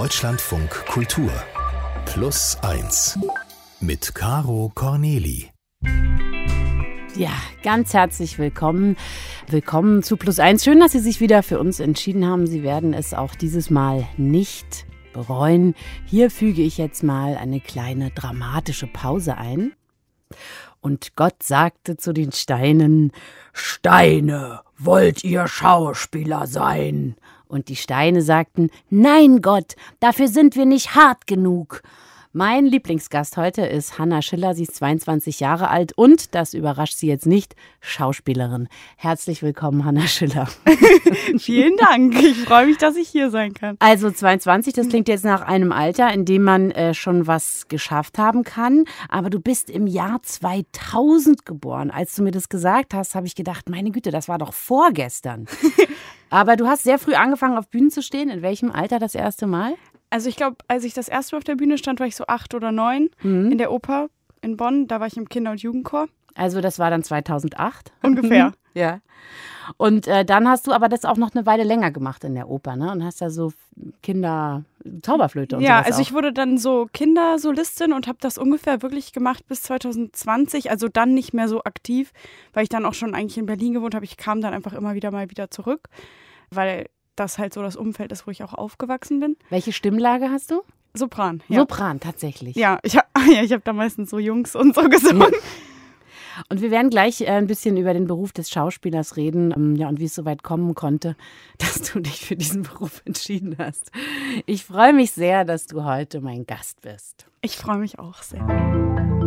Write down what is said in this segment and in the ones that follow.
Deutschlandfunk Kultur Plus 1 mit Caro Corneli. Ja, ganz herzlich willkommen. Willkommen zu Plus 1. Schön, dass Sie sich wieder für uns entschieden haben. Sie werden es auch dieses Mal nicht bereuen. Hier füge ich jetzt mal eine kleine dramatische Pause ein. Und Gott sagte zu den Steinen, Steine, wollt ihr Schauspieler sein? Und die Steine sagten, Nein, Gott, dafür sind wir nicht hart genug. Mein Lieblingsgast heute ist Hanna Schiller. Sie ist 22 Jahre alt und, das überrascht Sie jetzt nicht, Schauspielerin. Herzlich willkommen, Hanna Schiller. Vielen Dank. Ich freue mich, dass ich hier sein kann. Also 22, das klingt jetzt nach einem Alter, in dem man äh, schon was geschafft haben kann. Aber du bist im Jahr 2000 geboren. Als du mir das gesagt hast, habe ich gedacht, meine Güte, das war doch vorgestern. Aber du hast sehr früh angefangen, auf Bühnen zu stehen. In welchem Alter das erste Mal? Also ich glaube, als ich das erste Mal auf der Bühne stand, war ich so acht oder neun mhm. in der Oper in Bonn. Da war ich im Kinder- und Jugendchor. Also das war dann 2008? Ungefähr. ja. Und äh, dann hast du aber das auch noch eine Weile länger gemacht in der Oper, ne? Und hast da so Kinder, Zauberflöte und Ja, also auch. ich wurde dann so Kindersolistin und habe das ungefähr wirklich gemacht bis 2020. Also dann nicht mehr so aktiv, weil ich dann auch schon eigentlich in Berlin gewohnt habe. Ich kam dann einfach immer wieder mal wieder zurück, weil das halt so das Umfeld ist, wo ich auch aufgewachsen bin. Welche Stimmlage hast du? Sopran. Ja. Sopran, tatsächlich. Ja, ich habe ja, hab da meistens so Jungs und so gesungen. Und wir werden gleich äh, ein bisschen über den Beruf des Schauspielers reden ähm, ja, und wie es so weit kommen konnte, dass du dich für diesen Beruf entschieden hast. Ich freue mich sehr, dass du heute mein Gast bist. Ich freue mich auch sehr.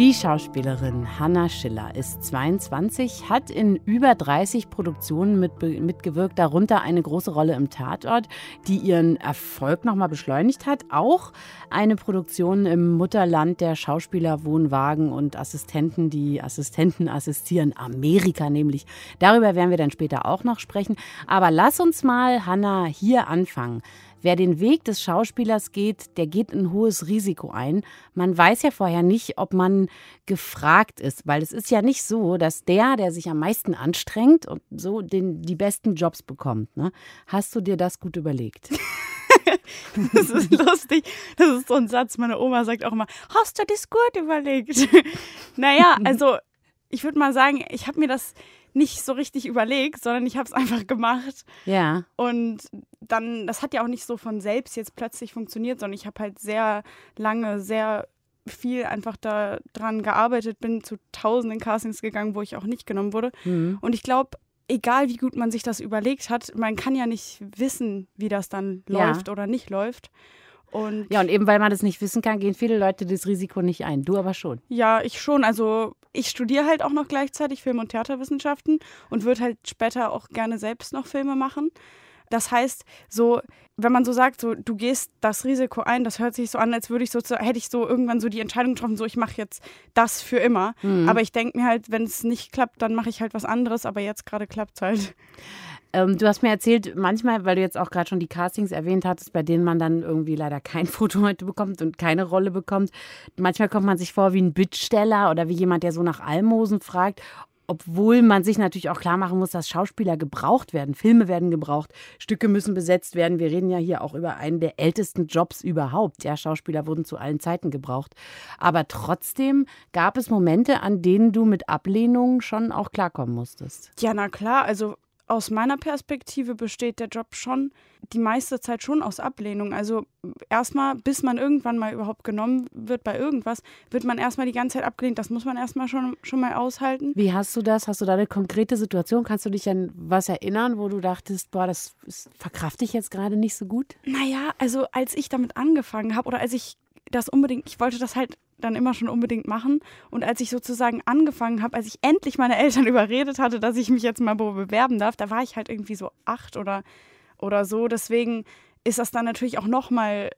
Die Schauspielerin Hanna Schiller ist 22, hat in über 30 Produktionen mit, mitgewirkt, darunter eine große Rolle im Tatort, die ihren Erfolg nochmal beschleunigt hat. Auch eine Produktion im Mutterland der Schauspieler, Wohnwagen und Assistenten, die Assistenten assistieren, Amerika nämlich. Darüber werden wir dann später auch noch sprechen. Aber lass uns mal, Hanna, hier anfangen. Wer den Weg des Schauspielers geht, der geht ein hohes Risiko ein. Man weiß ja vorher nicht, ob man gefragt ist, weil es ist ja nicht so, dass der, der sich am meisten anstrengt und so den, die besten Jobs bekommt. Ne? Hast du dir das gut überlegt? das ist lustig. Das ist so ein Satz. Meine Oma sagt auch immer, hast du das gut überlegt? naja, also ich würde mal sagen, ich habe mir das nicht so richtig überlegt, sondern ich habe es einfach gemacht. Ja. Und dann, das hat ja auch nicht so von selbst jetzt plötzlich funktioniert, sondern ich habe halt sehr lange, sehr viel einfach daran gearbeitet, bin zu tausenden Castings gegangen, wo ich auch nicht genommen wurde. Mhm. Und ich glaube, egal wie gut man sich das überlegt hat, man kann ja nicht wissen, wie das dann ja. läuft oder nicht läuft. Und ja, und eben weil man das nicht wissen kann, gehen viele Leute das Risiko nicht ein. Du aber schon. Ja, ich schon. Also ich studiere halt auch noch gleichzeitig Film- und Theaterwissenschaften und würde halt später auch gerne selbst noch Filme machen. Das heißt, so, wenn man so sagt, so, du gehst das Risiko ein, das hört sich so an, als würde ich so, hätte ich so irgendwann so die Entscheidung getroffen, so, ich mache jetzt das für immer. Mhm. Aber ich denke mir halt, wenn es nicht klappt, dann mache ich halt was anderes, aber jetzt gerade klappt es halt. Ähm, du hast mir erzählt, manchmal, weil du jetzt auch gerade schon die Castings erwähnt hattest, bei denen man dann irgendwie leider kein Foto heute bekommt und keine Rolle bekommt. Manchmal kommt man sich vor wie ein Bittsteller oder wie jemand, der so nach Almosen fragt obwohl man sich natürlich auch klar machen muss, dass Schauspieler gebraucht werden, Filme werden gebraucht, Stücke müssen besetzt werden. Wir reden ja hier auch über einen der ältesten Jobs überhaupt. Ja, Schauspieler wurden zu allen Zeiten gebraucht. Aber trotzdem gab es Momente, an denen du mit Ablehnungen schon auch klarkommen musstest. Ja, na klar. Also aus meiner Perspektive besteht der Job schon die meiste Zeit schon aus Ablehnung. Also erstmal, bis man irgendwann mal überhaupt genommen wird bei irgendwas, wird man erstmal die ganze Zeit abgelehnt. Das muss man erstmal schon, schon mal aushalten. Wie hast du das? Hast du da eine konkrete Situation? Kannst du dich an was erinnern, wo du dachtest, boah, das verkrafte ich jetzt gerade nicht so gut? Naja, also als ich damit angefangen habe oder als ich das unbedingt, ich wollte das halt dann immer schon unbedingt machen. Und als ich sozusagen angefangen habe, als ich endlich meine Eltern überredet hatte, dass ich mich jetzt mal bewerben darf, da war ich halt irgendwie so acht oder, oder so. Deswegen ist das dann natürlich auch nochmal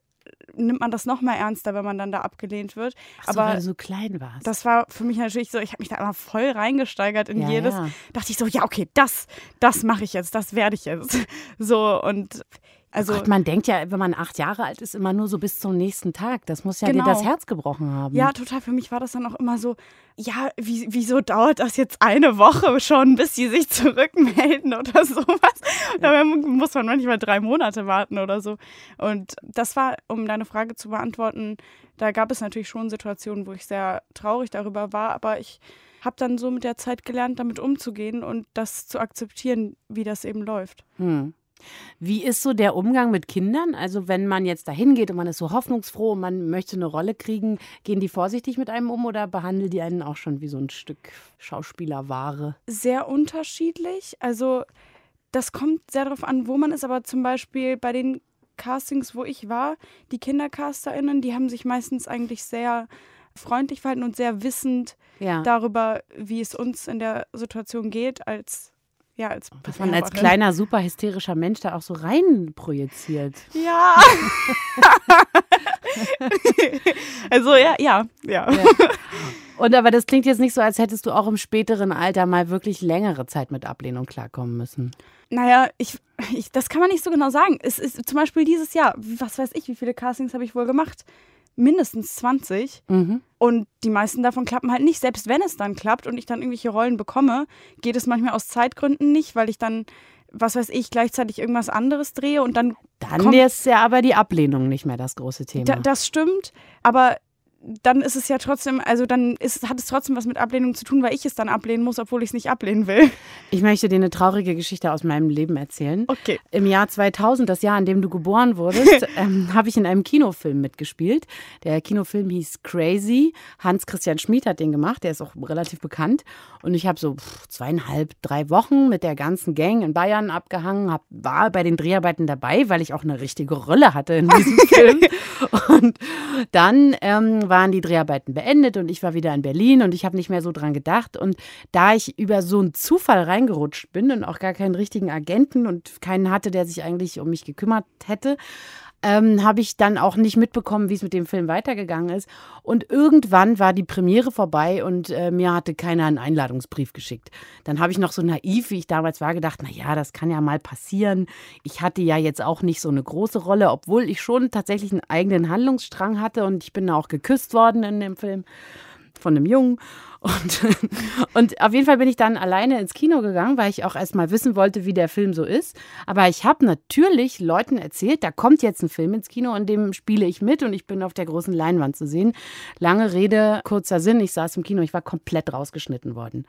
nimmt man das noch mal ernster, wenn man dann da abgelehnt wird. Ach so, Aber weil du so klein warst. Das war für mich natürlich so, ich habe mich da immer voll reingesteigert in ja, jedes. Ja. Dachte ich so, ja, okay, das, das mache ich jetzt, das werde ich jetzt. So und Also Gott, man denkt ja, wenn man acht Jahre alt ist, immer nur so bis zum nächsten Tag. Das muss ja Genau. dir das Herz gebrochen haben. Ja, total. Für mich war das dann auch immer so, ja, wie, wieso dauert das jetzt eine Woche schon, bis sie sich zurückmelden oder sowas? Da muss man manchmal drei Monate warten oder so. Und das war, um deine Frage zu beantworten, da gab es natürlich schon Situationen, wo ich sehr traurig darüber war, aber ich habe dann so mit der Zeit gelernt, damit umzugehen und das zu akzeptieren, wie das eben läuft. Hm. Wie ist so der Umgang mit Kindern? Also wenn man jetzt dahin geht und man ist so hoffnungsfroh und man möchte eine Rolle kriegen, gehen die vorsichtig mit einem um oder behandeln die einen auch schon wie so ein Stück Schauspielerware? sehr unterschiedlich. Also das kommt sehr darauf an, wo man ist, aber zum Beispiel bei den Castings, wo ich war, die KindercasterInnen, die haben sich meistens eigentlich sehr freundlich verhalten und sehr wissend Ja. darüber, wie es uns in der Situation geht, als ja, als Was man als kleiner, super hysterischer Mensch da auch so rein projiziert. Ja. also ja, ja, ja. Und aber das klingt jetzt nicht so, als hättest du auch im späteren Alter mal wirklich längere Zeit mit Ablehnung klarkommen müssen. Naja, ich, ich, das kann man nicht so genau sagen. Es ist zum Beispiel dieses Jahr, was weiß ich, wie viele Castings habe ich wohl gemacht? Mindestens 20. Mhm. Und die meisten davon klappen halt nicht. Selbst wenn es dann klappt und ich dann irgendwelche Rollen bekomme, geht es manchmal aus Zeitgründen nicht, weil ich dann, was weiß ich, gleichzeitig irgendwas anderes drehe und dann. Dann ist ja aber die Ablehnung nicht mehr das große Thema. Da, das stimmt, aber dann ist es ja trotzdem, also dann ist, hat es trotzdem was mit Ablehnung zu tun, weil ich es dann ablehnen muss, obwohl ich es nicht ablehnen will. ich möchte dir eine traurige Geschichte aus meinem Leben erzählen. Okay. Im Jahr 2000, das Jahr, in dem du geboren wurdest, ähm, habe ich in einem Kinofilm mitgespielt. Der Kinofilm hieß Crazy. Hans-Christian Schmid hat den gemacht. Der ist auch relativ bekannt. Und ich habe so pff, zweieinhalb, drei Wochen mit der ganzen Gang in Bayern abgehangen, hab, war bei den Dreharbeiten dabei, weil ich auch eine richtige Rolle hatte in diesem Film. Und dann ähm, waren die Dreharbeiten beendet und ich war wieder in Berlin und ich habe nicht mehr so dran gedacht. Und da ich über so einen Zufall reingerutscht bin und auch gar keinen richtigen Agenten und keinen hatte, der sich eigentlich um mich gekümmert hätte, ähm, habe ich dann auch nicht mitbekommen, wie es mit dem Film weitergegangen ist. Und irgendwann war die Premiere vorbei und äh, mir hatte keiner einen Einladungsbrief geschickt. Dann habe ich noch so naiv, wie ich damals war, gedacht, na ja, das kann ja mal passieren. Ich hatte ja jetzt auch nicht so eine große Rolle, obwohl ich schon tatsächlich einen eigenen Handlungsstrang hatte und ich bin auch geküsst worden in dem Film von einem Jungen. Und, und auf jeden Fall bin ich dann alleine ins Kino gegangen, weil ich auch erstmal wissen wollte, wie der Film so ist. Aber ich habe natürlich Leuten erzählt, da kommt jetzt ein Film ins Kino, in dem spiele ich mit und ich bin auf der großen Leinwand zu sehen. Lange Rede, kurzer Sinn, ich saß im Kino, ich war komplett rausgeschnitten worden.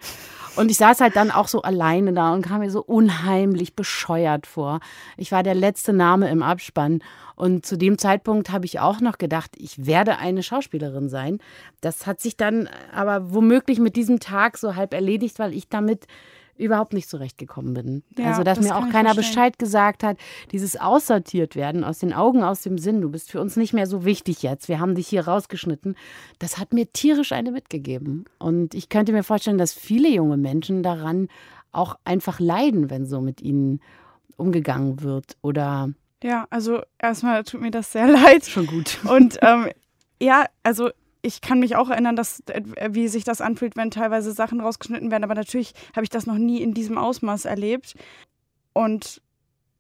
Und ich saß halt dann auch so alleine da und kam mir so unheimlich bescheuert vor. Ich war der letzte Name im Abspann. Und zu dem Zeitpunkt habe ich auch noch gedacht, ich werde eine Schauspielerin sein. Das hat sich dann aber womöglich mit diesem Tag so halb erledigt, weil ich damit überhaupt nicht zurechtgekommen bin. Ja, also, dass das mir auch keiner. Bescheid gesagt hat, dieses aussortiert werden, aus den Augen, aus dem Sinn, du bist für uns nicht mehr so wichtig jetzt, wir haben dich hier rausgeschnitten, das hat mir tierisch eine mitgegeben. Und ich könnte mir vorstellen, dass viele junge Menschen daran auch einfach leiden, wenn so mit ihnen umgegangen wird oder Ja, also erstmal tut mir das sehr leid. schon gut. Und ähm, ja, also ich kann mich auch erinnern, dass, äh, wie sich das anfühlt, wenn teilweise Sachen rausgeschnitten werden. Aber natürlich habe ich das noch nie in diesem Ausmaß erlebt. Und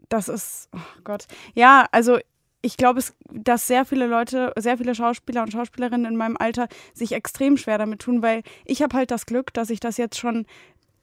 das ist, oh Gott. Ja, also ich glaube, dass sehr viele Leute, sehr viele Schauspieler und Schauspielerinnen in meinem Alter sich extrem schwer damit tun, weil ich habe halt das Glück, dass ich das jetzt schon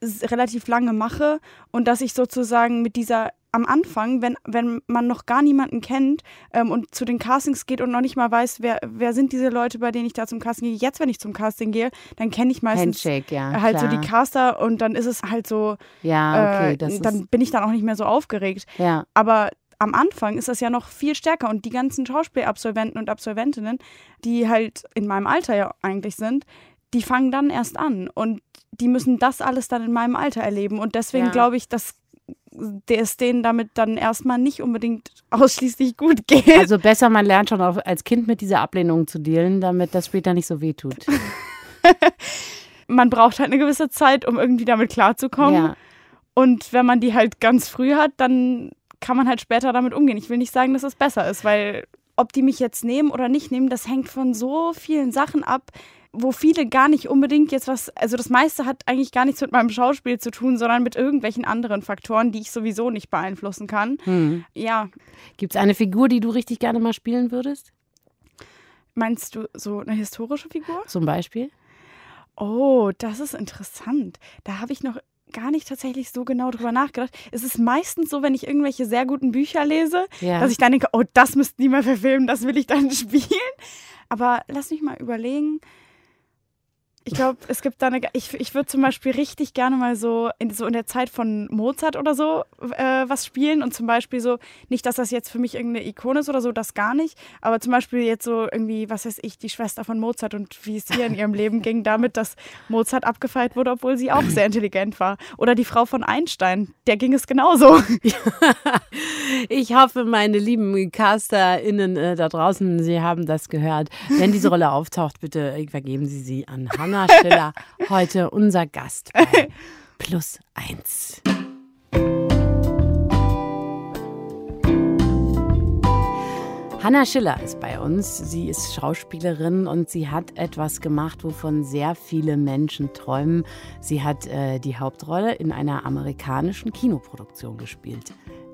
relativ lange mache und dass ich sozusagen mit dieser am Anfang, wenn, wenn man noch gar niemanden kennt ähm, und zu den Castings geht und noch nicht mal weiß, wer, wer sind diese Leute, bei denen ich da zum Casting gehe. Jetzt, wenn ich zum Casting gehe, dann kenne ich meistens ja. halt so klar. die Caster und dann ist es halt so, Ja, okay, äh, das dann bin ich dann auch nicht mehr so aufgeregt. ja. Aber am Anfang ist das ja noch viel stärker und die ganzen Schauspielabsolventen und Absolventinnen, die halt in meinem Alter ja eigentlich sind, die fangen dann erst an und die müssen das alles dann in meinem Alter erleben und deswegen Ja. glaube ich, es denen damit dann erstmal nicht unbedingt ausschließlich gut geht. Also besser, man lernt schon auch als Kind mit dieser Ablehnung zu dealen, damit das später nicht so weh tut. Man braucht halt eine gewisse Zeit, um irgendwie damit klarzukommen. Ja. Und wenn man die halt ganz früh hat, dann kann man halt später damit umgehen. Ich will nicht sagen, dass es besser ist, weil ob die mich jetzt nehmen oder nicht nehmen, das hängt von so vielen Sachen ab. Wo viele gar nicht unbedingt jetzt was, also das meiste hat eigentlich gar nichts mit meinem Schauspiel zu tun, sondern mit irgendwelchen anderen Faktoren, die ich sowieso nicht beeinflussen kann. Hm. Ja. Gibt es eine Figur, die du richtig gerne mal spielen würdest? Meinst du so eine historische Figur? Zum Beispiel? Oh, das ist interessant. Da habe ich noch gar nicht tatsächlich so genau drüber nachgedacht. Es ist meistens so, wenn ich irgendwelche sehr guten Bücher lese, Ja. dass ich dann denke, oh, das müssten die mal verfilmen, das will ich dann spielen. Aber lass mich mal überlegen. Ich glaube, es gibt da eine. Ich, ich würde zum Beispiel richtig gerne mal so in, so in der Zeit von Mozart oder so äh, was spielen und zum Beispiel so, nicht, dass das jetzt für mich irgendeine Ikone ist oder so, das gar nicht, aber zum Beispiel jetzt so irgendwie, was weiß ich, die Schwester von Mozart und wie es ihr in ihrem Leben ging, damit, dass Mozart abgefeiert wurde, obwohl sie auch sehr intelligent war. Oder die Frau von Einstein, der ging es genauso. Ich hoffe, meine lieben CasterInnen äh, da draußen, Sie haben das gehört. Wenn diese Rolle auftaucht, bitte äh, vergeben Sie sie an Hanna Schiller, heute unser Gast bei Plus Eins. Hanna Schiller ist bei uns. Sie ist Schauspielerin und sie hat etwas gemacht, wovon sehr viele Menschen träumen. Sie hat äh, die Hauptrolle in einer amerikanischen Kinoproduktion gespielt.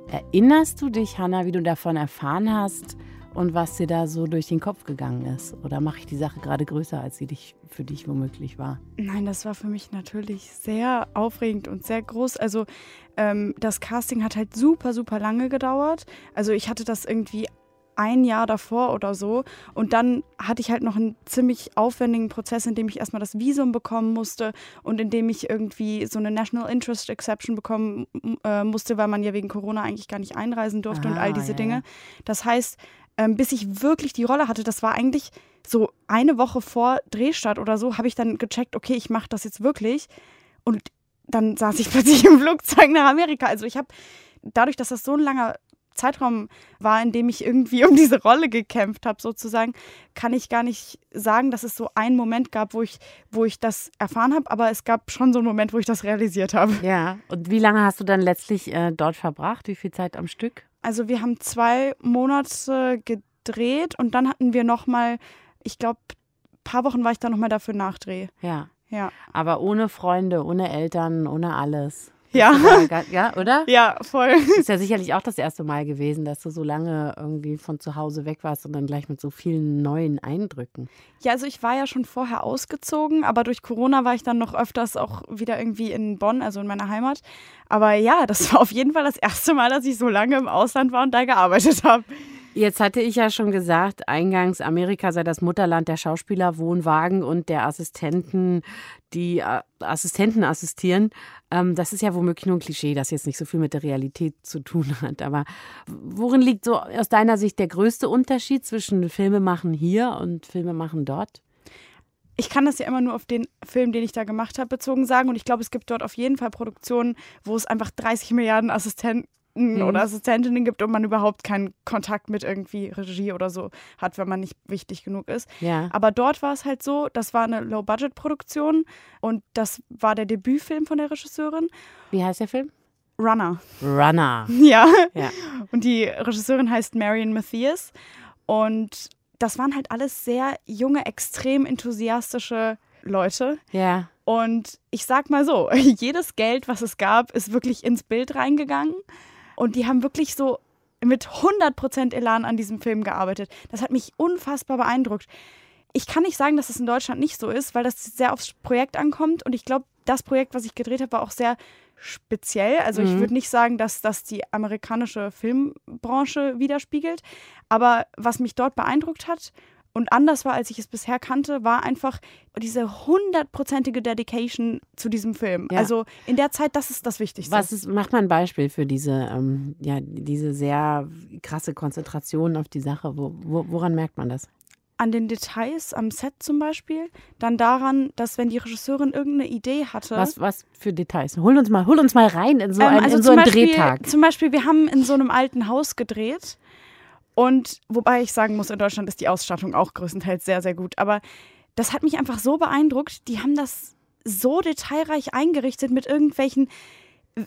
Erinnerst du dich, Hanna, wie du davon erfahren hast und was dir da so durch den Kopf gegangen ist? Oder mache ich die Sache gerade größer, als sie dich, für dich womöglich war? Nein, das war für mich natürlich sehr aufregend und sehr groß. Also ähm, das Casting hat halt super, super lange gedauert. Also ich hatte das irgendwie ein Jahr davor oder so. Und dann hatte ich halt noch einen ziemlich aufwendigen Prozess, in dem ich erstmal das Visum bekommen musste und in dem ich irgendwie so eine National Interest Exception bekommen äh, musste, weil man ja wegen Corona eigentlich gar nicht einreisen durfte und Ah, all diese ja, Dinge. Das heißt, ähm, bis ich wirklich die Rolle hatte, das war eigentlich so eine Woche vor Drehstart oder so, habe ich dann gecheckt, okay, ich mache das jetzt wirklich. Und dann saß ich plötzlich im Flugzeug nach Amerika. Also ich habe, dadurch, dass das so ein langer Zeitraum war, in dem ich irgendwie um diese Rolle gekämpft habe, sozusagen, kann ich gar nicht sagen, dass es so einen Moment gab, wo ich, wo ich das erfahren habe, aber es gab schon so einen Moment, wo ich das realisiert habe. Ja. Und wie lange hast du dann letztlich äh, dort verbracht? Wie viel Zeit am Stück? Also wir haben zwei Monate gedreht und dann hatten wir noch mal, ich glaube, ein paar Wochen war ich dann noch mal dafür Nachdreh. Ja. Ja. Aber ohne Freunde, ohne Eltern, ohne alles. Ja. Ja, oder? Ja, voll. Ist ja sicherlich auch das erste Mal gewesen, dass du so lange irgendwie von zu Hause weg warst und dann gleich mit so vielen neuen Eindrücken. Ja, also ich war ja schon vorher ausgezogen, aber durch Corona war ich dann noch öfters auch wieder irgendwie in Bonn, also in meiner Heimat. Aber ja, das war auf jeden Fall das erste Mal, dass ich so lange im Ausland war und da gearbeitet habe. Jetzt hatte ich ja schon gesagt, eingangs Amerika sei das Mutterland der Schauspieler, Wohnwagen und der Assistenten, die äh, Assistenten assistieren. Ähm, das ist ja womöglich nur ein Klischee, das jetzt nicht so viel mit der Realität zu tun hat. Aber worin liegt so aus deiner Sicht der größte Unterschied zwischen Filmemachen hier und Filmemachen dort? Ich kann das ja immer nur auf den Film, den ich da gemacht habe, bezogen sagen. Und ich glaube, es gibt dort auf jeden Fall Produktionen, wo es einfach 30 Milliarden Assistenten oder Assistentinnen gibt und man überhaupt keinen Kontakt mit irgendwie Regie oder so hat, wenn man nicht wichtig genug ist. Ja. Aber dort war es halt so, das war eine Low-Budget-Produktion und das war der Debütfilm von der Regisseurin. Wie heißt der Film? Runner. Runner. Ja. Ja. Und die Regisseurin heißt Marion Matthias. Und das waren halt alles sehr junge, extrem enthusiastische Leute. Ja. Und ich sag mal so, jedes Geld, was es gab, ist wirklich ins Bild reingegangen. Und die haben wirklich so mit 100% Elan an diesem Film gearbeitet. Das hat mich unfassbar beeindruckt. Ich kann nicht sagen, dass es in Deutschland nicht so ist, weil das sehr aufs Projekt ankommt. Und ich glaube, das Projekt, was ich gedreht habe, war auch sehr speziell. Also ich Mhm. würde nicht sagen, dass das die amerikanische Filmbranche widerspiegelt. Aber was mich dort beeindruckt hat und anders war, als ich es bisher kannte, war einfach diese hundertprozentige Dedication zu diesem Film. Ja. Also in der Zeit, das ist das Wichtigste. Was ist, macht mal ein Beispiel für diese, ähm, ja, diese sehr krasse Konzentration auf die Sache? Wo, wo, woran merkt man das? An den Details am Set zum Beispiel, dann daran, dass wenn die Regisseurin irgendeine Idee hatte. Was, was für Details? Hol uns mal, hol uns mal rein in so, Ähm, ein, also in so einen Beispiel, Drehtag. Zum Beispiel, wir haben in so einem alten Haus gedreht. Und wobei ich sagen muss, in Deutschland ist die Ausstattung auch größtenteils sehr, sehr gut. Aber das hat mich einfach so beeindruckt. Die haben das so detailreich eingerichtet mit irgendwelchen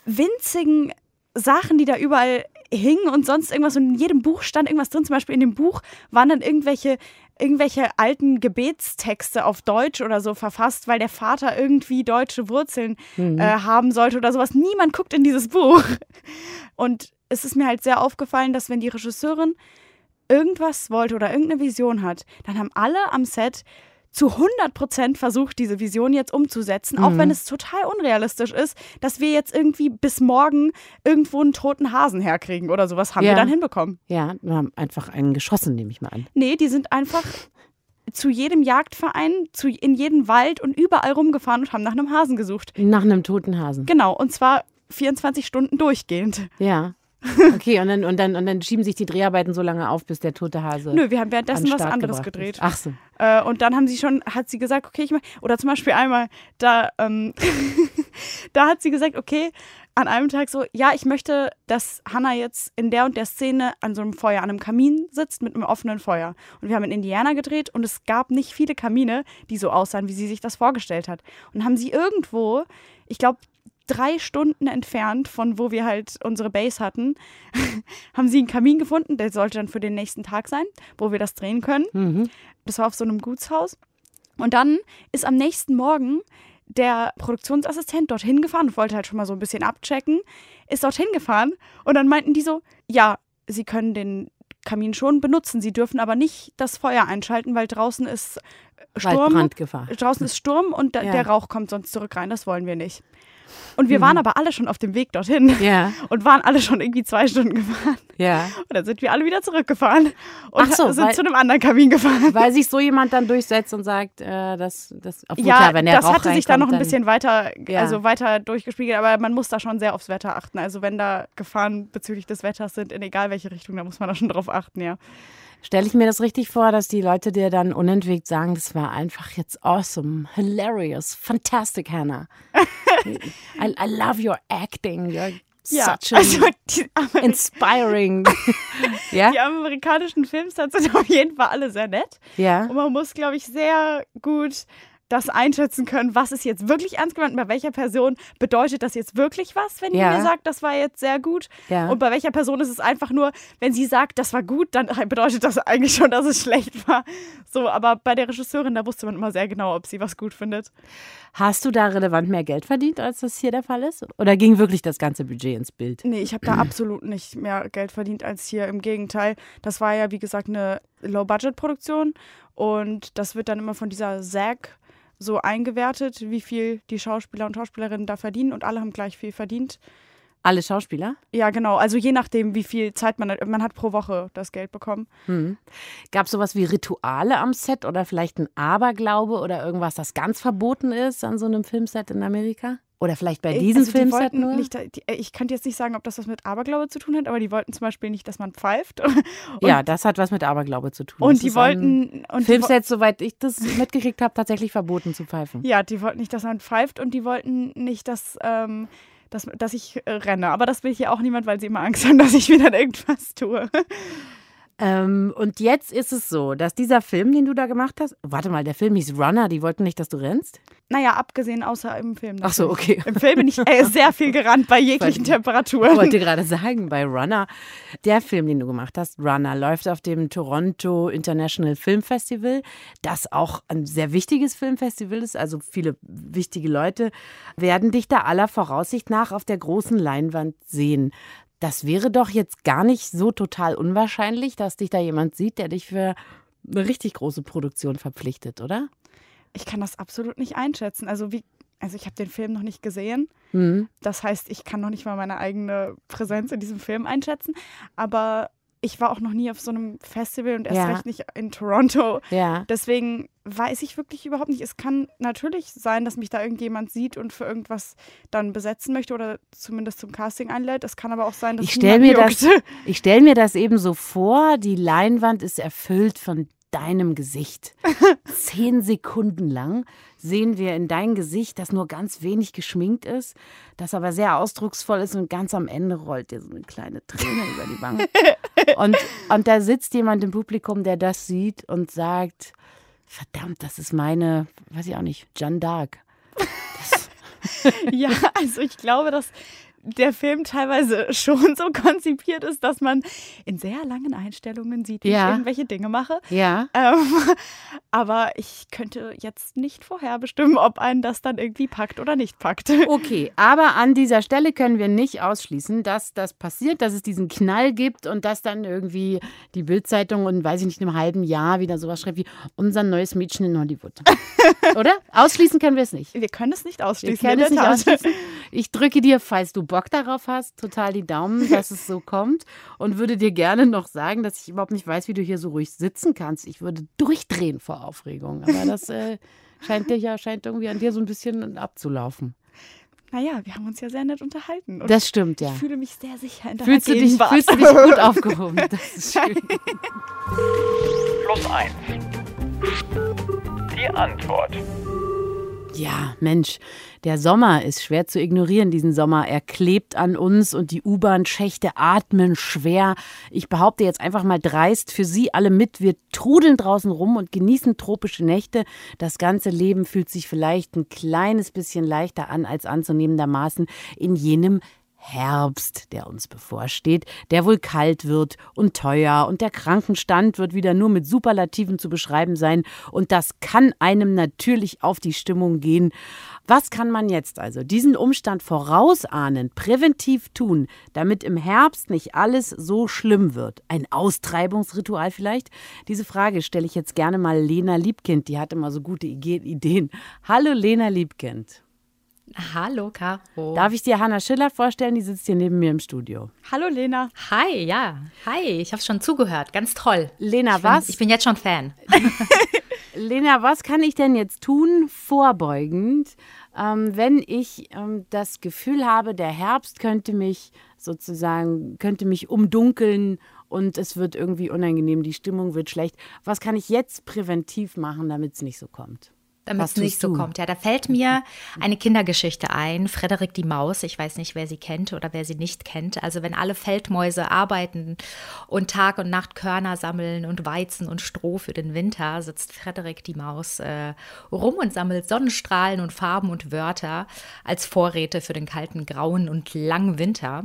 winzigen Sachen, die da überall hingen und sonst irgendwas. Und in jedem Buch stand irgendwas drin. Zum Beispiel in dem Buch waren dann irgendwelche irgendwelche alten Gebetstexte auf Deutsch oder so verfasst, weil der Vater irgendwie deutsche Wurzeln Mhm. äh, haben sollte oder sowas. Niemand guckt in dieses Buch. Und es ist mir halt sehr aufgefallen, dass wenn die Regisseurin irgendwas wollte oder irgendeine Vision hat, dann haben alle am Set zu 100 Prozent versucht, diese Vision jetzt umzusetzen, auch Mhm. wenn es total unrealistisch ist, dass wir jetzt irgendwie bis morgen irgendwo einen toten Hasen herkriegen oder sowas haben Ja. wir dann hinbekommen. Ja, wir haben einfach einen geschossen, nehme ich mal an. Nee, die sind einfach zu jedem Jagdverein, zu, in jeden Wald und überall rumgefahren und haben nach einem Hasen gesucht. Nach einem toten Hasen. Genau, und zwar 24 Stunden durchgehend. Ja. Okay, und dann, und, dann, und dann schieben sich die Dreharbeiten so lange auf, bis der tote Hase. Nö, wir haben währenddessen was Start anderes gedreht. Ist. Ach so. Äh, und dann haben sie schon, hat sie gesagt, okay, ich mach, oder zum Beispiel einmal, da, ähm, da hat sie gesagt, okay, an einem Tag so, ja, ich möchte, dass Hannah jetzt in der und der Szene an so einem Feuer, an einem Kamin sitzt mit einem offenen Feuer. Und wir haben in Indiana gedreht und es gab nicht viele Kamine, die so aussahen, wie sie sich das vorgestellt hat. Und haben sie irgendwo, ich glaube, drei Stunden entfernt von wo wir halt unsere Base hatten, haben sie einen Kamin gefunden, der sollte dann für den nächsten Tag sein, wo wir das drehen können. Mhm. Das war auf so einem Gutshaus. Und dann ist am nächsten Morgen der Produktionsassistent dorthin gefahren und wollte halt schon mal so ein bisschen abchecken, ist dorthin gefahren und dann meinten die so, ja, sie können den Kamin schon benutzen, sie dürfen aber nicht das Feuer einschalten, weil draußen ist Sturm, Waldbrandgefahr. draußen ist Sturm und da, Ja. der Rauch kommt sonst zurück rein, das wollen wir nicht. Und wir waren aber alle schon auf dem Weg dorthin Ja, und waren alle schon irgendwie zwei Stunden gefahren. ja. Und dann sind wir alle wieder zurückgefahren und Ach so, sind weil- zu einem anderen Kamin gefahren. Weil sich so jemand dann durchsetzt und sagt, äh, dass das obwohl Ja, klar, wenn der das Rauch hatte sich da noch ein bisschen weiter, Ja. also weiter durchgespiegelt, aber man muss da schon sehr aufs Wetter achten. Also wenn da Gefahren bezüglich des Wetters sind, in egal welche Richtung, da muss man da schon drauf achten, ja. Stelle ich mir das richtig vor, dass die Leute dir dann unentwegt sagen, das war einfach jetzt awesome, hilarious, fantastic, Hannah. I, I love your acting. You're Ja, such also die, Ameri inspiring. ja? die amerikanischen Filmstars sind auf jeden Fall alle sehr nett. Ja. Und man muss, glaube ich, sehr gut das einschätzen können, was ist jetzt wirklich ernst gemeint bei welcher Person bedeutet das jetzt wirklich was, wenn Ja. die mir sagt, das war jetzt sehr gut. Ja. Und bei welcher Person ist es einfach nur, wenn sie sagt, das war gut, dann bedeutet das eigentlich schon, dass es schlecht war. So, aber bei der Regisseurin, da wusste man immer sehr genau, ob sie was gut findet. Hast du da relevant mehr Geld verdient, als das hier der Fall ist? Oder ging wirklich das ganze Budget ins Bild? Nee, ich habe da absolut nicht mehr Geld verdient als hier. Im Gegenteil, das war ja, wie gesagt, eine Low-Budget-Produktion und das wird dann immer von dieser SAG so eingewertet, wie viel die Schauspieler und Schauspielerinnen da verdienen und alle haben gleich viel verdient. Alle Schauspieler? Ja, genau. Also je nachdem, wie viel Zeit man hat. Man hat pro Woche das Geld bekommen. Hm. Gab es sowas wie Rituale am Set oder vielleicht ein Aberglaube oder irgendwas, das ganz verboten ist an so einem Filmset in Amerika? Oder vielleicht bei diesem also die Filmset wollten nur? Nicht, die, ich könnte jetzt nicht sagen, ob das was mit Aberglaube zu tun hat, aber die wollten zum Beispiel nicht, dass man pfeift. Und, ja, das hat was mit Aberglaube zu tun. und Das die wollten. Und die, Filmsets, soweit ich das mitgekriegt habe, tatsächlich verboten zu pfeifen. ja, die wollten nicht, dass man pfeift und die wollten nicht, dass. Ähm, dass, dass ich äh, renne. Aber das will hier auch niemand, weil sie immer Angst haben, dass ich wieder irgendwas tue. Ähm, und jetzt ist es so, dass dieser Film, den du da gemacht hast, warte mal, der Film hieß Runner, die wollten nicht, dass du rennst? Naja, abgesehen außer im Film. Ach so, okay. Im Film bin ich äh, sehr viel gerannt bei jeglichen Ich Temperaturen. wollte gerade sagen, bei Runner, der Film, den du gemacht hast, Runner, läuft auf dem Toronto International Film Festival, das auch ein sehr wichtiges Filmfestival ist. Also viele wichtige Leute werden dich da aller Voraussicht nach auf der großen Leinwand sehen. Das wäre doch jetzt gar nicht so total unwahrscheinlich, dass dich da jemand sieht, der dich für eine richtig große Produktion verpflichtet, oder? Ich kann das absolut nicht einschätzen. Also wie, also ich habe den Film noch nicht gesehen. Mhm. Das heißt, ich kann noch nicht mal meine eigene Präsenz in diesem Film einschätzen. Aber ich war auch noch nie auf so einem Festival und erst Ja. recht nicht in Toronto. Ja. Deswegen weiß ich wirklich überhaupt nicht. Es kann natürlich sein, dass mich da irgendjemand sieht und für irgendwas dann besetzen möchte oder zumindest zum Casting einlädt. Es kann aber auch sein, dass Ich stelle mir, das- juckt. ich stell mir das eben so vor, die Leinwand ist erfüllt von deinem Gesicht. Zehn Sekunden lang sehen wir in dein Gesicht, das nur ganz wenig geschminkt ist, das aber sehr ausdrucksvoll ist und ganz am Ende rollt dir so eine kleine Träne über die Wange. Und, und da sitzt jemand im Publikum, der das sieht und sagt, verdammt, das ist meine, weiß ich auch nicht, Jeanne d'Arc. Ja, also ich glaube, dass der Film teilweise schon so konzipiert ist, dass man in sehr langen Einstellungen sieht, wie Ja. ich irgendwelche Dinge mache. Ja. Ähm, aber ich könnte jetzt nicht vorher bestimmen, ob einen das dann irgendwie packt oder nicht packt. Okay, aber an dieser Stelle können wir nicht ausschließen, dass das passiert, dass es diesen Knall gibt und dass dann irgendwie die Bildzeitung und weiß ich nicht, in einem halben Jahr wieder sowas schreibt wie unser neues Mädchen in Hollywood. Oder? Ausschließen können wir es nicht. Wir können es nicht Wir ausschließen. können in es nicht ausschließen. Ich drücke dir, falls du Bock darauf hast, total die Daumen, dass es so kommt und würde dir gerne noch sagen, dass ich überhaupt nicht weiß, wie du hier so ruhig sitzen kannst. Ich würde durchdrehen vor Aufregung, aber das äh, scheint dir ja scheint irgendwie an dir so ein bisschen abzulaufen. Naja, wir haben uns ja sehr nett unterhalten. Und Das stimmt, ja. ich fühle mich sehr sicher in deiner Fühlst du, dich, Gegenwart. fühlst du dich gut aufgehoben? Das ist schön. Plus eins. Die Antwort. Ja, Mensch, der Sommer ist schwer zu ignorieren, diesen Sommer. Er klebt an uns und die U-Bahn-Schächte atmen schwer. Ich behaupte jetzt einfach mal dreist für Sie alle mit. Wir trudeln draußen rum und genießen tropische Nächte. Das ganze Leben fühlt sich vielleicht ein kleines bisschen leichter an als anzunehmendermaßen in jenem Herbst, der uns bevorsteht, der wohl kalt wird und teuer und der Krankenstand wird wieder nur mit Superlativen zu beschreiben sein und das kann einem natürlich auf die Stimmung gehen. Was kann man jetzt also diesen Umstand vorausahnen, präventiv tun, damit im Herbst nicht alles so schlimm wird? Ein Austreibungsritual vielleicht? Diese Frage stelle ich jetzt gerne mal Lena Liebkind, die hat immer so gute Ideen. Hallo Lena Liebkind. Hallo, Caro. Darf ich dir Hanna Schiller vorstellen? Die sitzt hier neben mir im Studio. Hallo Lena. Hi, ja. Hi, ich habe schon zugehört. Ganz toll. Lena, ich bin, was? Ich bin jetzt schon Fan. Lena, was kann ich denn jetzt tun, vorbeugend, ähm, wenn ich ähm, das Gefühl habe, der Herbst könnte mich sozusagen, könnte mich umdunkeln und es wird irgendwie unangenehm, die Stimmung wird schlecht. Was kann ich jetzt präventiv machen, damit es nicht so kommt? Damit es nicht so du? kommt. Ja, da fällt mir eine Kindergeschichte ein. Frederik die Maus. Ich weiß nicht, wer sie kennt oder wer sie nicht kennt. Also wenn alle Feldmäuse arbeiten und Tag und Nacht Körner sammeln und Weizen und Stroh für den Winter, sitzt Frederik die Maus äh, rum und sammelt Sonnenstrahlen und Farben und Wörter als Vorräte für den kalten, grauen und langen Winter.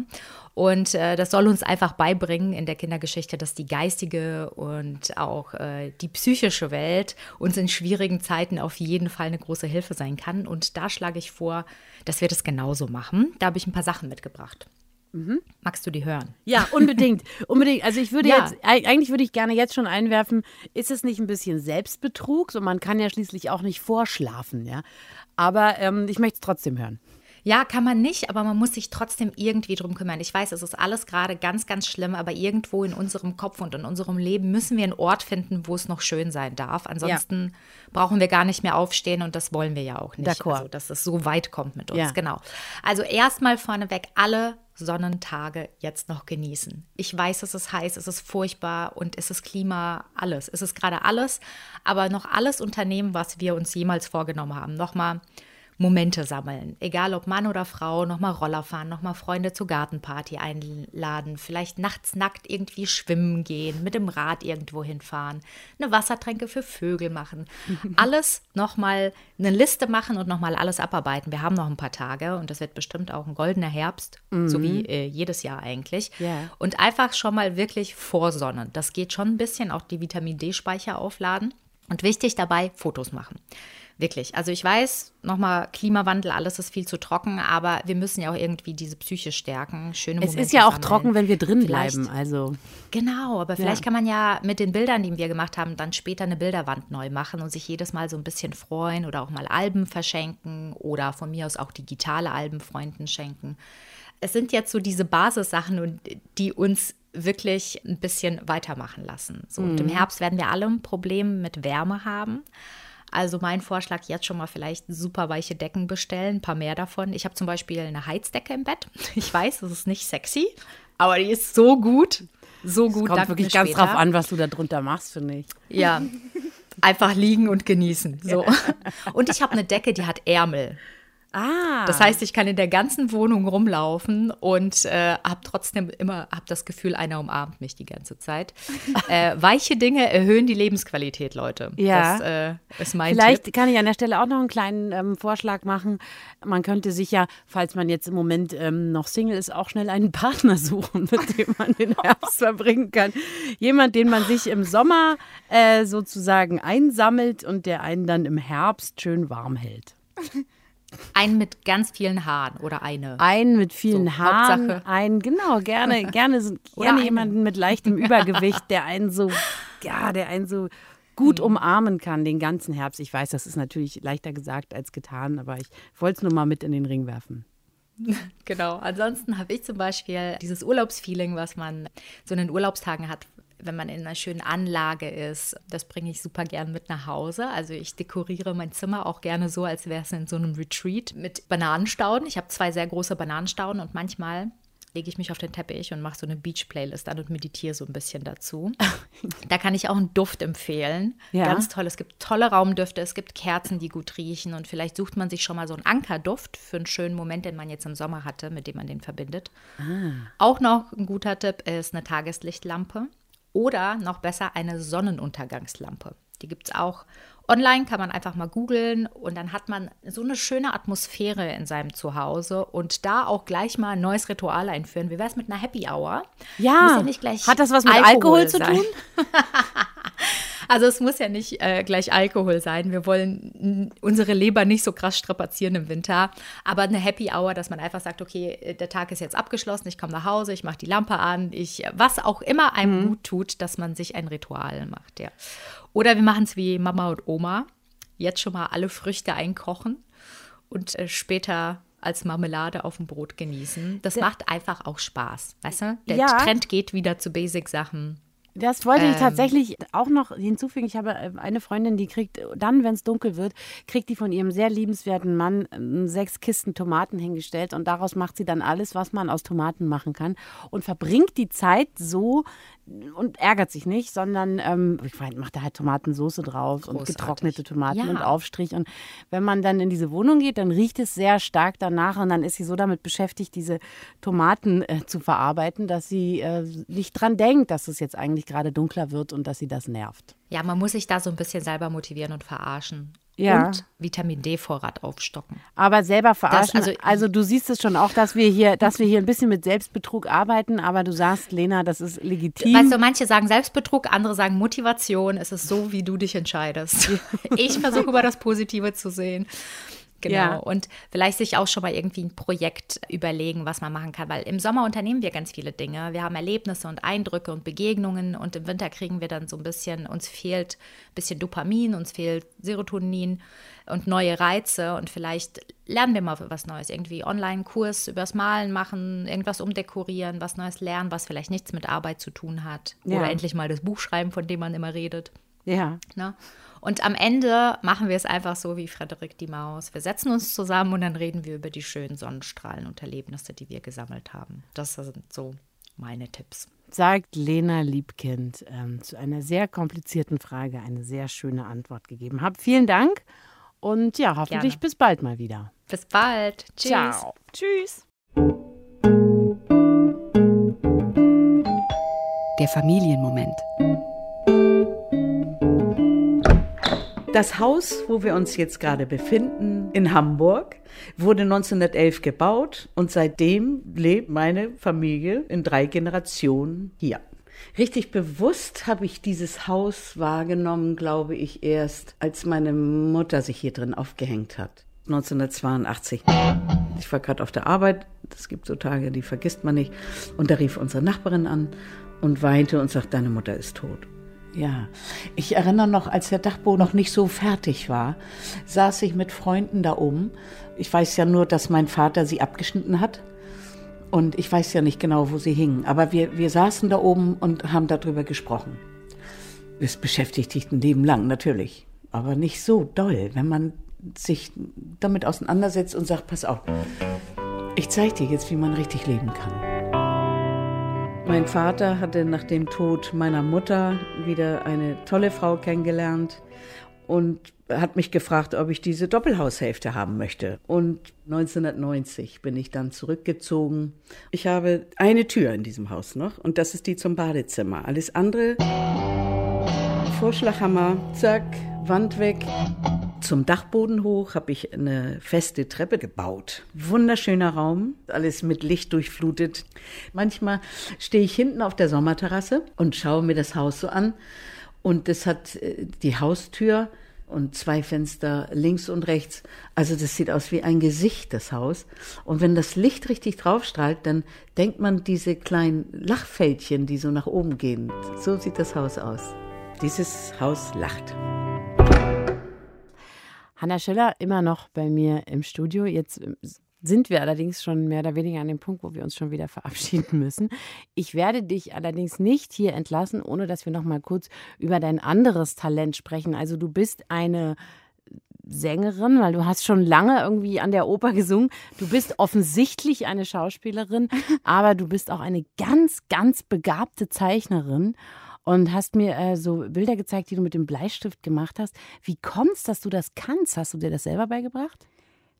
Und äh, das soll uns einfach beibringen in der Kindergeschichte, dass die geistige und auch äh, die psychische Welt uns in schwierigen Zeiten auf jeden Fall eine große Hilfe sein kann. Und da schlage ich vor, dass wir das genauso machen. Da habe ich ein paar Sachen mitgebracht. Magst du die hören? Ja, unbedingt. unbedingt. Also ich würde Ja. jetzt, eig- eigentlich würde ich gerne jetzt schon einwerfen, ist es nicht ein bisschen Selbstbetrug? So, man kann ja schließlich auch nicht vorschlafen, ja. Aber ähm, ich möchte es trotzdem hören. Ja, kann man nicht, aber man muss sich trotzdem irgendwie drum kümmern. Ich weiß, es ist alles gerade ganz, ganz schlimm, aber irgendwo in unserem Kopf und in unserem Leben müssen wir einen Ort finden, wo es noch schön sein darf. Ansonsten brauchen wir gar nicht mehr aufstehen und das wollen wir ja auch nicht. Also, dass es so weit kommt mit uns. Ja. Genau. Also erstmal vorneweg alle Sonnentage jetzt noch genießen. Ich weiß, es ist heiß, es ist furchtbar und es ist Klima, alles. Es ist gerade alles, aber noch alles unternehmen, was wir uns jemals vorgenommen haben. Nochmal Momente sammeln. Egal ob Mann oder Frau, nochmal Roller fahren, nochmal Freunde zur Gartenparty einladen, vielleicht nachts nackt irgendwie schwimmen gehen, mit dem Rad irgendwo hinfahren, eine Wassertränke für Vögel machen. Alles nochmal eine Liste machen und nochmal alles abarbeiten. Wir haben noch ein paar Tage und das wird bestimmt auch ein goldener Herbst, so wie äh, jedes Jahr eigentlich. Ja. Und einfach schon mal wirklich vorsonnen. Das geht schon ein bisschen, auch die Vitamin D-Speicher aufladen. Und wichtig dabei, Fotos machen. Wirklich. Also ich weiß, nochmal Klimawandel, alles ist viel zu trocken, aber wir müssen ja auch irgendwie diese Psyche stärken. Schöne Es Momente ist ja auch sammeln. trocken, wenn wir drin Vielleicht- bleiben. Also Genau, aber vielleicht kann man ja mit den Bildern, die wir gemacht haben, dann später eine Bilderwand neu machen und sich jedes Mal so ein bisschen freuen oder auch mal Alben verschenken oder von mir aus auch digitale Alben Freunden schenken. Es sind jetzt so diese Basissachen, die uns wirklich ein bisschen weitermachen lassen. So, Und im Herbst werden wir alle ein Problem mit Wärme haben. Also mein Vorschlag jetzt schon mal vielleicht super weiche Decken bestellen, ein paar mehr davon. Ich habe zum Beispiel eine Heizdecke im Bett. Ich weiß, das ist nicht sexy, aber die ist so gut. So gut. kommt dank wirklich ganz später. drauf an, was du da drunter machst, finde ich. Ja, einfach liegen und genießen. So. Und ich habe eine Decke, die hat Ärmel. Ah. Das heißt, ich kann in der ganzen Wohnung rumlaufen und äh, habe trotzdem immer hab das Gefühl, einer umarmt mich die ganze Zeit. äh, weiche Dinge erhöhen die Lebensqualität, Leute. Ja. Das äh, ist mein Vielleicht Tipp. kann ich an der Stelle auch noch einen kleinen ähm, Vorschlag machen. Man könnte sich ja, falls man jetzt im Moment ähm, noch Single ist, auch schnell einen Partner suchen, mit dem man den Herbst verbringen kann. Jemand, den man sich im Sommer äh, sozusagen einsammelt und der einen dann im Herbst schön warm hält. Einen mit ganz vielen Haaren oder eine. Einen mit vielen So, Haaren, Hauptsache. einen, genau, gerne, gerne, so- gerne eine. jemanden mit leichtem Übergewicht, der einen so, ja, der einen so gut Mhm. umarmen kann den ganzen Herbst. Ich weiß, das ist natürlich leichter gesagt als getan, aber ich wollte es nur mal mit in den Ring werfen. Genau. Ansonsten habe ich zum Beispiel dieses Urlaubsfeeling, was man so in den Urlaubstagen hat, wenn man in einer schönen Anlage ist. Das bringe ich super gern mit nach Hause. Also ich dekoriere mein Zimmer auch gerne so, als wäre es in so einem Retreat mit Bananenstauden. Ich habe zwei sehr große Bananenstauden und manchmal lege ich mich auf den Teppich und mache so eine Beach-Playlist an und meditiere so ein bisschen dazu. Da kann ich auch einen Duft empfehlen. Ja. Ganz toll. Es gibt tolle Raumdüfte, es gibt Kerzen, die gut riechen und vielleicht sucht man sich schon mal so einen Ankerduft für einen schönen Moment, den man jetzt im Sommer hatte, mit dem man den verbindet. Auch noch ein guter Tipp ist eine Tageslichtlampe oder noch besser eine Sonnenuntergangslampe. Die gibt es auch online, kann man einfach mal googeln und dann hat man so eine schöne Atmosphäre in seinem Zuhause und da auch gleich mal ein neues Ritual einführen. Wie wäre es mit einer Happy Hour? Ja, ja nicht gleich hat das was mit Alkohol, zu sein. tun? Also es muss ja nicht äh, gleich Alkohol sein. Wir wollen unsere Leber nicht so krass strapazieren im Winter. Aber eine Happy Hour, dass man einfach sagt, okay, äh, der Tag ist jetzt abgeschlossen, ich komme nach Hause, ich mache die Lampe an, ich, was auch immer einem gut tut, dass man sich ein Ritual macht, ja. Oder wir machen es wie Mama und Oma. Jetzt schon mal alle Früchte einkochen und äh, später als Marmelade auf dem Brot genießen. Das macht einfach auch Spaß, weißt du? Der Ja. Trend geht wieder zu Basic-Sachen. Das wollte ich Ähm. tatsächlich auch noch hinzufügen. Ich habe äh, eine Freundin, die kriegt dann, wenn es dunkel wird, kriegt die von ihrem sehr liebenswerten Mann ähm, sechs Kisten Tomaten hingestellt und daraus macht sie dann alles, was man aus Tomaten machen kann und verbringt die Zeit so und ärgert sich nicht, sondern ähm, ich meine, macht da halt Tomatensauce drauf und Großartig. getrocknete Tomaten Ja. und Aufstrich. Und wenn man dann in diese Wohnung geht, dann riecht es sehr stark danach und dann ist sie so damit beschäftigt, diese Tomaten äh, zu verarbeiten, dass sie äh, nicht dran denkt, dass es jetzt eigentlich gerade dunkler wird und dass sie das nervt. Ja, man muss sich da so ein bisschen selber motivieren und verarschen. Ja. Und Vitamin D-Vorrat aufstocken. Aber selber verarschen. also- also, du siehst es schon auch, dass wir hier, dass wir hier ein bisschen mit Selbstbetrug arbeiten, aber du sagst, Lena, das ist legitim. Weißt du, manche sagen Selbstbetrug, andere sagen Motivation. Es ist so, wie du dich entscheidest. Ich versuche über das Positive zu sehen. Genau. Ja. Und vielleicht sich auch schon mal irgendwie ein Projekt überlegen, was man machen kann. Weil im Sommer unternehmen wir ganz viele Dinge. Wir haben Erlebnisse und Eindrücke und Begegnungen. Und im Winter kriegen wir dann so ein bisschen, uns fehlt ein bisschen Dopamin, uns fehlt Serotonin und neue Reize. Und vielleicht lernen wir mal was Neues. Irgendwie Online-Kurs übers Malen machen, irgendwas umdekorieren, was Neues lernen, was vielleicht nichts mit Arbeit zu tun hat. Ja. Oder endlich mal das Buch schreiben, von dem man immer redet. ja. Ne? Und am Ende machen wir es einfach so wie Frederik die Maus. Wir setzen uns zusammen und dann reden wir über die schönen Sonnenstrahlen und Erlebnisse, die wir gesammelt haben. Das sind so meine Tipps. sagt Lena Liebkind ähm, zu einer sehr komplizierten Frage eine sehr schöne Antwort gegeben. Hab vielen Dank und ja, hoffentlich Gerne. bis bald mal wieder. Bis bald. Tschüss. Ciao. Tschüss. Der Familienmoment. Das Haus, wo wir uns jetzt gerade befinden, in Hamburg, wurde 1911 gebaut und seitdem lebt meine Familie in drei Generationen hier. Richtig bewusst habe ich dieses Haus wahrgenommen, glaube ich, erst als meine Mutter sich hier drin aufgehängt hat. 1982. Ich war gerade auf der Arbeit, es gibt so Tage, die vergisst man nicht. Und da rief unsere Nachbarin an und weinte und sagt, deine Mutter ist tot. Ja, ich erinnere noch, als der Dachbau noch nicht so fertig war, saß ich mit Freunden da oben. Ich weiß ja nur, dass mein Vater sie abgeschnitten hat. Und ich weiß ja nicht genau, wo sie hingen. Aber wir, wir saßen da oben und haben darüber gesprochen. Es beschäftigt dich ein Leben lang, natürlich. Aber nicht so doll, wenn man sich damit auseinandersetzt und sagt, pass auf, ich zeige dir jetzt, wie man richtig leben kann. Mein Vater hatte nach dem Tod meiner Mutter wieder eine tolle Frau kennengelernt und hat mich gefragt, ob ich diese Doppelhaushälfte haben möchte. Und 1990 bin ich dann zurückgezogen. Ich habe eine Tür in diesem Haus noch und das ist die zum Badezimmer. Alles andere, Vorschlaghammer, zack, Wand weg. Zum Dachboden hoch habe ich eine feste Treppe gebaut. Wunderschöner Raum, alles mit Licht durchflutet. Manchmal stehe ich hinten auf der Sommerterrasse und schaue mir das Haus so an. Und das hat äh, die Haustür und zwei Fenster links und rechts. Also das sieht aus wie ein Gesicht, das Haus. Und wenn das Licht richtig draufstrahlt, dann denkt man diese kleinen Lachfältchen, die so nach oben gehen. So sieht das Haus aus. Dieses Haus lacht. Hanna Schiller immer noch bei mir im Studio. Jetzt ähm, sind wir allerdings schon mehr oder weniger an dem Punkt, wo wir uns schon wieder verabschieden müssen. Ich werde dich allerdings nicht hier entlassen, ohne dass wir noch mal kurz über dein anderes Talent sprechen. Also du bist eine Sängerin, weil du hast schon lange irgendwie an der Oper gesungen. Du bist offensichtlich eine Schauspielerin, aber du bist auch eine ganz, ganz begabte Zeichnerin und hast mir äh, so Bilder gezeigt, die du mit dem Bleistift gemacht hast. Wie kommt es, dass du das kannst? Hast du dir das selber beigebracht?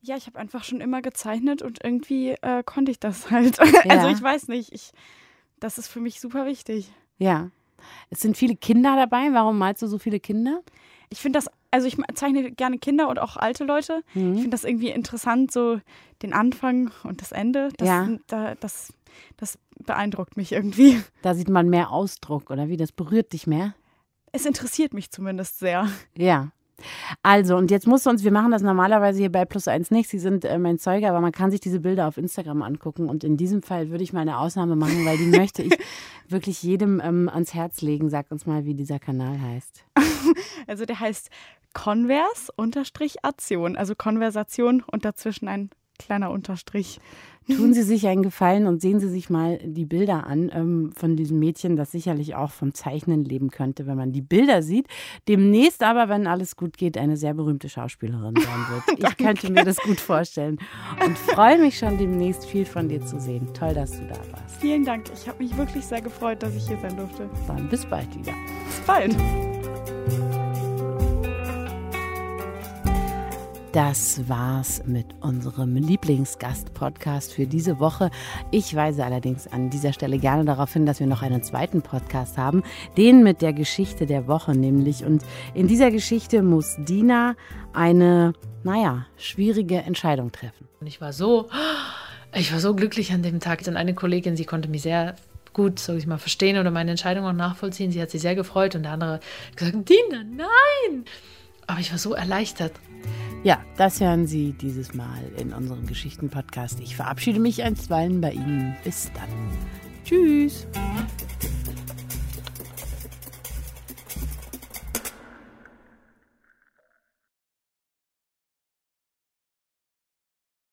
Ja, ich habe einfach schon immer gezeichnet und irgendwie äh, konnte ich das halt. Ja. Also ich weiß nicht, ich, das ist für mich super wichtig. Ja. Es sind viele Kinder dabei. Warum malst du so viele Kinder? Ich finde das, also ich zeichne gerne Kinder und auch alte Leute. Mhm. Ich finde das irgendwie interessant, so den Anfang und das Ende. Das, ja. da, das das beeindruckt mich irgendwie. Da sieht man mehr Ausdruck, oder wie? Das berührt dich mehr? Es interessiert mich zumindest sehr. Ja. Also, und jetzt musst du uns, wir machen das normalerweise hier bei Plus Eins nicht, Sie sind äh, mein Zeuge, aber man kann sich diese Bilder auf Instagram angucken. Und in diesem Fall würde ich mal eine Ausnahme machen, weil die möchte ich wirklich jedem ähm, ans Herz legen. Sag uns mal, wie dieser Kanal heißt. Also, der heißt Convers-Ation, also Konversation und dazwischen ein kleiner Unterstrich. Tun Sie sich einen Gefallen und sehen Sie sich mal die Bilder an ähm, von diesem Mädchen, das sicherlich auch vom Zeichnen leben könnte, wenn man die Bilder sieht. Demnächst aber, wenn alles gut geht, eine sehr berühmte Schauspielerin sein wird. ich könnte mir das gut vorstellen und freue mich schon demnächst viel von dir zu sehen. Toll, dass du da warst. Vielen Dank. Ich habe mich wirklich sehr gefreut, dass ich hier sein durfte. Dann bis bald wieder. Bis bald. Das war's mit unserem Lieblingsgast-Podcast für diese Woche. Ich weise allerdings an dieser Stelle gerne darauf hin, dass wir noch einen zweiten Podcast haben, den mit der Geschichte der Woche nämlich. Und in dieser Geschichte muss Dina eine, naja, schwierige Entscheidung treffen. Und ich war so, ich war so glücklich an dem Tag. Denn eine Kollegin, sie konnte mich sehr gut, sag ich mal, verstehen oder meine Entscheidung auch nachvollziehen. Sie hat sich sehr gefreut und der andere gesagt, Dina, nein! Aber ich war so erleichtert. Ja, das hören Sie dieses Mal in unserem Geschichten-Podcast. Ich verabschiede mich einstweilen bei Ihnen. Bis dann. Tschüss.